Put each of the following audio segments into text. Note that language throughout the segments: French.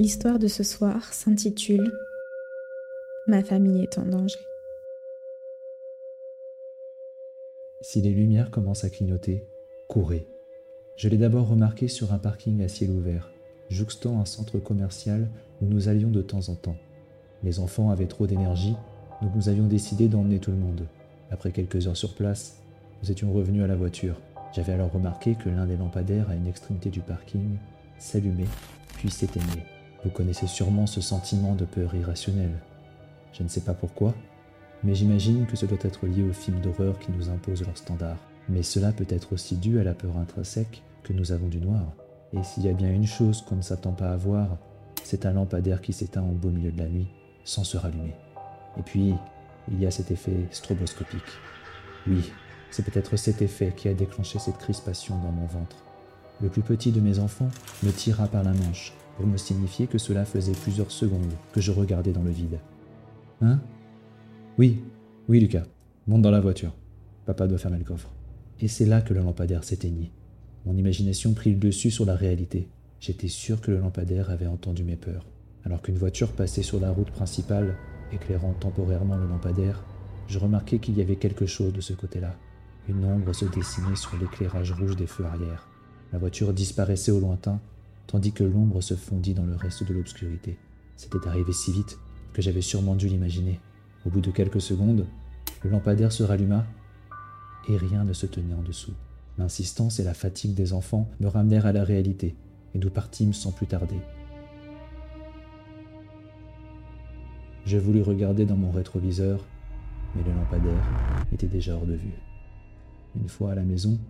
L'histoire de ce soir s'intitule Ma famille est en danger. Si les lumières commencent à clignoter, courez. Je l'ai d'abord remarqué sur un parking à ciel ouvert, jouxtant un centre commercial où nous allions de temps en temps. Les enfants avaient trop d'énergie, donc nous avions décidé d'emmener tout le monde. Après quelques heures sur place, nous étions revenus à la voiture. J'avais alors remarqué que l'un des lampadaires à une extrémité du parking s'allumait, puis s'éteignait. Vous connaissez sûrement ce sentiment de peur irrationnelle. Je ne sais pas pourquoi, mais j'imagine que ce doit être lié aux films d'horreur qui nous imposent leurs standards. Mais cela peut être aussi dû à la peur intrinsèque que nous avons du noir. Et s'il y a bien une chose qu'on ne s'attend pas à voir, c'est un lampadaire qui s'éteint au beau milieu de la nuit, sans se rallumer. Et puis, il y a cet effet stroboscopique. Oui, c'est peut-être cet effet qui a déclenché cette crispation dans mon ventre. Le plus petit de mes enfants me tira par la manche pour me signifier que cela faisait plusieurs secondes que je regardais dans le vide. Hein? Oui, oui Lucas, monte dans la voiture. Papa doit fermer le coffre. Et c'est là que le lampadaire s'éteignit. Mon imagination prit le dessus sur la réalité. J'étais sûr que le lampadaire avait entendu mes peurs. Alors qu'une voiture passait sur la route principale, éclairant temporairement le lampadaire, je remarquai qu'il y avait quelque chose de ce côté-là. Une ombre se dessinait sur l'éclairage rouge des feux arrière. La voiture disparaissait au lointain, tandis que l'ombre se fondit dans le reste de l'obscurité. C'était arrivé si vite que j'avais sûrement dû l'imaginer. Au bout de quelques secondes, le lampadaire se ralluma et rien ne se tenait en dessous. L'insistance et la fatigue des enfants me ramenèrent à la réalité et nous partîmes sans plus tarder. Je voulus regarder dans mon rétroviseur, mais le lampadaire était déjà hors de vue. Une fois à la maison,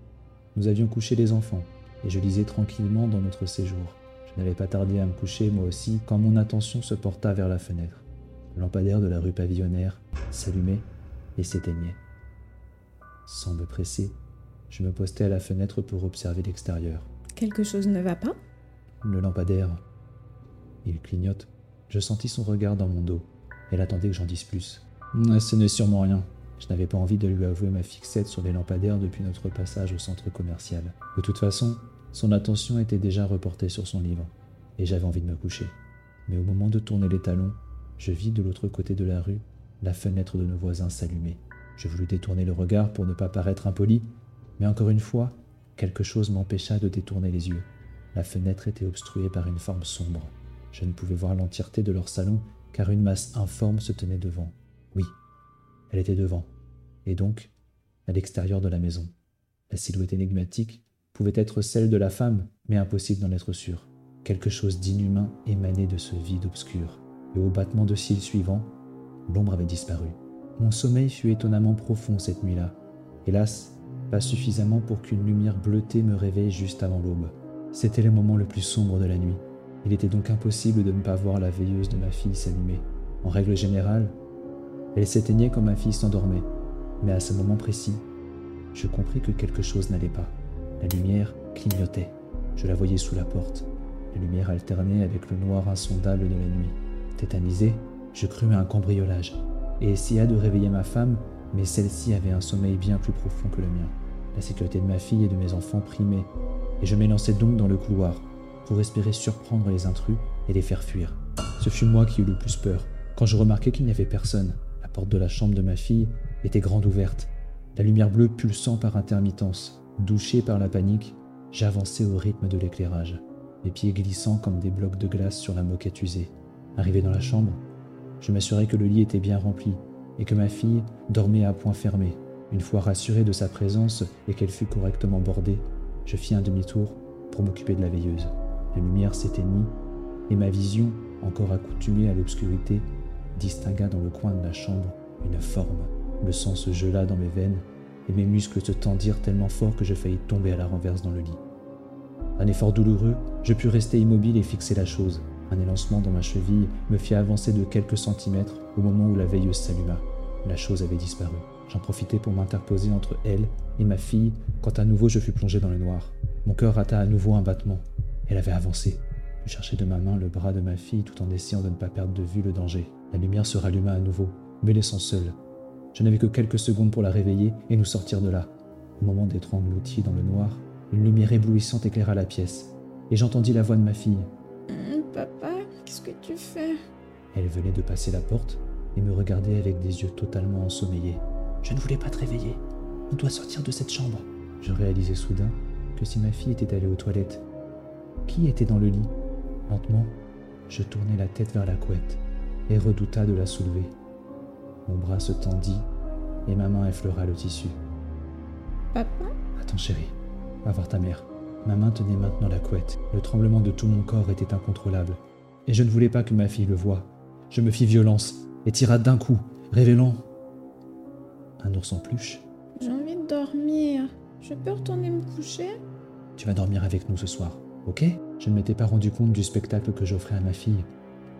nous avions couché les enfants, et je lisais tranquillement dans notre séjour. Je n'avais pas tardé à me coucher moi aussi quand mon attention se porta vers la fenêtre. Le lampadaire de la rue pavillonnaire s'allumait et s'éteignait. Sans me presser, je me postais à la fenêtre pour observer l'extérieur. Quelque chose ne va pas? Le lampadaire. Il clignote. Je sentis son regard dans mon dos. Elle attendait que j'en dise plus. Ce n'est sûrement rien, je n'avais pas envie de lui avouer ma fixette sur les lampadaires depuis notre passage au centre commercial. De toute façon, son attention était déjà reportée sur son livre, et j'avais envie de me coucher. Mais au moment de tourner les talons, je vis de l'autre côté de la rue la fenêtre de nos voisins s'allumer. Je voulus détourner le regard pour ne pas paraître impoli, mais encore une fois, quelque chose m'empêcha de détourner les yeux. La fenêtre était obstruée par une forme sombre. Je ne pouvais voir l'entièreté de leur salon car une masse informe se tenait devant. Oui, elle était devant, et donc à l'extérieur de la maison. La silhouette énigmatique pouvait être celle de la femme, mais impossible d'en être sûr. Quelque chose d'inhumain émanait de ce vide obscur, et au battement de cils suivant, l'ombre avait disparu. Mon sommeil fut étonnamment profond cette nuit-là. Hélas, pas suffisamment pour qu'une lumière bleutée me réveille juste avant l'aube. C'était le moment le plus sombre de la nuit. Il était donc impossible de ne pas voir la veilleuse de ma fille s'allumer. En règle générale, elle s'éteignait quand ma fille s'endormait, mais à ce moment précis, je compris que quelque chose n'allait pas. La lumière clignotait. Je la voyais sous la porte. La lumière alternait avec le noir insondable de la nuit. Tétanisé, je crus à un cambriolage et essaya de réveiller ma femme, mais celle-ci avait un sommeil bien plus profond que le mien. La sécurité de ma fille et de mes enfants primait, et je m'élançai donc dans le couloir pour espérer surprendre les intrus et les faire fuir. Ce fut moi qui eus le plus peur, quand je remarquai qu'il n'y avait personne porte de la chambre de ma fille était grande ouverte, la lumière bleue pulsant par intermittence. Douché par la panique, j'avançais au rythme de l'éclairage, mes pieds glissant comme des blocs de glace sur la moquette usée. Arrivé dans la chambre, je m'assurai que le lit était bien rempli et que ma fille dormait à point fermé. Une fois rassuré de sa présence et qu'elle fut correctement bordée, je fis un demi-tour pour m'occuper de la veilleuse. La lumière s'éteignit et ma vision, encore accoutumée à l'obscurité, distingua dans le coin de la chambre une forme. Le sang se gela dans mes veines et mes muscles se tendirent tellement fort que je faillis tomber à la renverse dans le lit. Un effort douloureux, je pus rester immobile et fixer la chose. Un élancement dans ma cheville me fit avancer de quelques centimètres au moment où la veilleuse s'alluma. La chose avait disparu. J'en profitai pour m'interposer entre elle et ma fille quand à nouveau je fus plongé dans le noir. Mon cœur rata à nouveau un battement. Elle avait avancé. Je cherchai de ma main le bras de ma fille tout en essayant de ne pas perdre de vue le danger. La lumière se ralluma à nouveau, me laissant seul. Je n'avais que quelques secondes pour la réveiller et nous sortir de là. Au moment d'être englouti dans le noir, une lumière éblouissante éclaira la pièce, et j'entendis la voix de ma fille. Hum, papa, Qu'est-ce que tu fais? Elle venait de passer la porte et me regardait avec des yeux totalement ensommeillés. Je ne voulais pas te réveiller. On doit sortir de cette chambre. Je réalisais soudain que si ma fille était allée aux toilettes, qui était dans le lit? Lentement, je tournai la tête vers la couette et redouta de la soulever. Mon bras se tendit et ma main effleura le tissu. Papa Attends chérie, va voir ta mère. Ma main tenait maintenant la couette. Le tremblement de tout mon corps était incontrôlable. Et je ne voulais pas que ma fille le voie. Je me fis violence et tira d'un coup, révélant un ours en peluche. J'ai envie de dormir. Je peux retourner me coucher? Tu vas dormir avec nous ce soir, ok? Je ne m'étais pas rendu compte du spectacle que j'offrais à ma fille.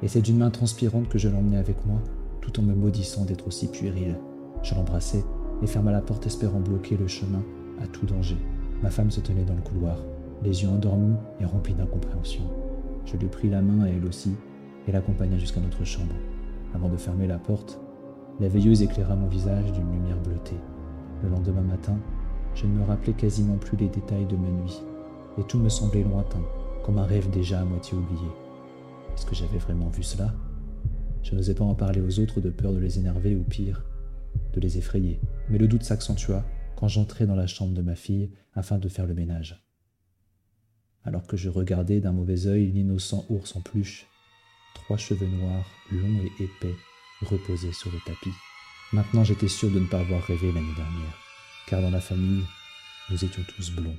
Et c'est d'une main transpirante que je l'emmenais avec moi, tout en me maudissant d'être aussi puéril. Je l'embrassai et ferma la porte espérant bloquer le chemin à tout danger. Ma femme se tenait dans le couloir, les yeux endormis et remplis d'incompréhension. Je lui pris la main à elle aussi et l'accompagna jusqu'à notre chambre. Avant de fermer la porte, la veilleuse éclaira mon visage d'une lumière bleutée. Le lendemain matin, je ne me rappelais quasiment plus les détails de ma nuit, et tout me semblait lointain, comme un rêve déjà à moitié oublié. Est-ce que j'avais vraiment vu cela Je n'osais pas en parler aux autres de peur de les énerver ou pire, de les effrayer, mais le doute s'accentua quand j'entrai dans la chambre de ma fille afin de faire le ménage. Alors que je regardais d'un mauvais œil l'innocent ours en peluche, trois cheveux noirs, longs et épais, reposaient sur le tapis. Maintenant j'étais sûr de ne pas avoir rêvé l'année dernière, car dans la famille, nous étions tous blonds.